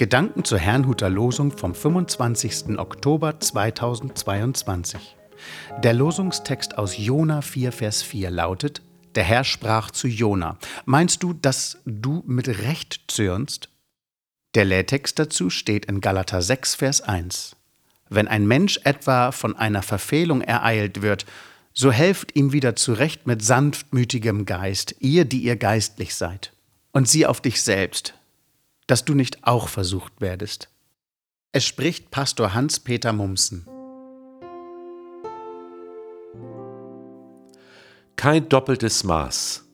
Gedanken zur Herrnhuter Losung vom 25. Oktober 2022. Der Losungstext aus Jona 4, Vers 4 lautet: Der Herr sprach zu Jona: Meinst du, dass du mit Recht zürnst? Der Lehrtext dazu steht in Galater 6, Vers 1. Wenn ein Mensch etwa von einer Verfehlung ereilt wird, so helft ihm wieder zurecht mit sanftmütigem Geist, ihr, die ihr geistlich seid. Und sieh auf dich selbst, dass du nicht auch versucht werdest. Es spricht Pastor Hans-Peter Mumsen. Kein doppeltes Maß.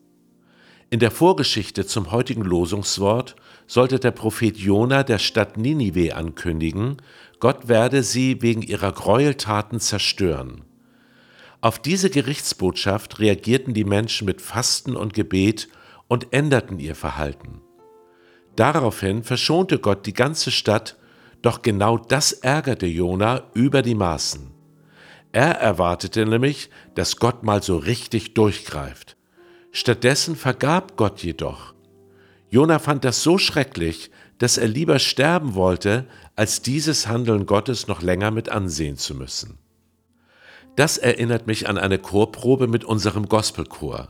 In der Vorgeschichte zum heutigen Losungswort sollte der Prophet Jona der Stadt Ninive ankündigen, Gott werde sie wegen ihrer Gräueltaten zerstören. Auf diese Gerichtsbotschaft reagierten die Menschen mit Fasten und Gebet und änderten ihr Verhalten. Daraufhin verschonte Gott die ganze Stadt, doch genau das ärgerte Jona über die Maßen. Er erwartete nämlich, dass Gott mal so richtig durchgreift. Stattdessen vergab Gott jedoch. Jona fand das so schrecklich, dass er lieber sterben wollte, als dieses Handeln Gottes noch länger mit ansehen zu müssen. Das erinnert mich an eine Chorprobe mit unserem Gospelchor.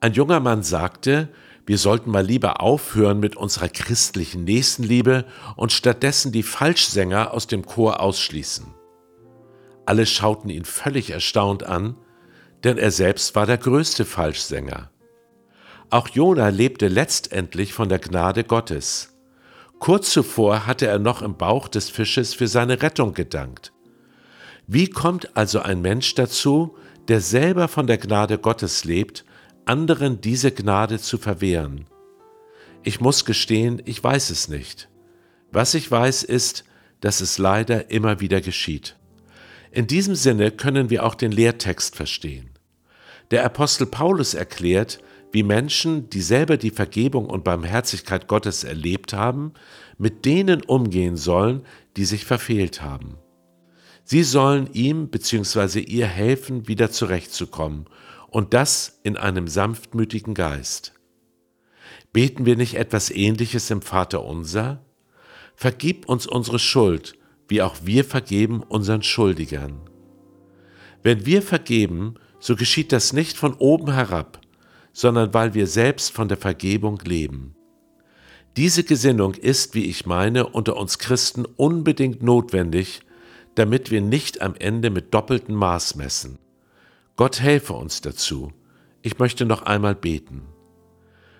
Ein junger Mann sagte, wir sollten mal lieber aufhören mit unserer christlichen Nächstenliebe und stattdessen die Falschsänger aus dem Chor ausschließen. Alle schauten ihn völlig erstaunt an, denn er selbst war der größte Falschsänger. Auch Jona lebte letztendlich von der Gnade Gottes. Kurz zuvor hatte er noch im Bauch des Fisches für seine Rettung gedankt. Wie kommt also ein Mensch dazu, der selber von der Gnade Gottes lebt, anderen diese Gnade zu verwehren? Ich muss gestehen, ich weiß es nicht. Was ich weiß ist, dass es leider immer wieder geschieht. In diesem Sinne können wir auch den Lehrtext verstehen. Der Apostel Paulus erklärt, wie Menschen, die selber die Vergebung und Barmherzigkeit Gottes erlebt haben, mit denen umgehen sollen, die sich verfehlt haben. Sie sollen ihm bzw. ihr helfen, wieder zurechtzukommen und das in einem sanftmütigen Geist. Beten wir nicht etwas Ähnliches im Vater unser? Vergib uns unsere Schuld, wie auch wir vergeben unseren Schuldigern. Wenn wir vergeben, so geschieht das nicht von oben herab, sondern weil wir selbst von der Vergebung leben. Diese Gesinnung ist, wie ich meine, unter uns Christen unbedingt notwendig, damit wir nicht am Ende mit doppeltem Maß messen. Gott helfe uns dazu. Ich möchte noch einmal beten.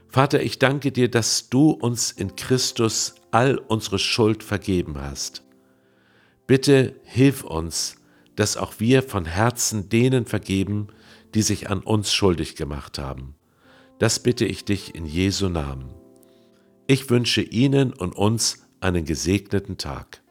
Vater, ich danke dir, dass du uns in Christus all unsere Schuld vergeben hast. Bitte hilf uns, dass auch wir von Herzen denen vergeben, die sich an uns schuldig gemacht haben. Das bitte ich dich in Jesu Namen. Ich wünsche Ihnen und uns einen gesegneten Tag.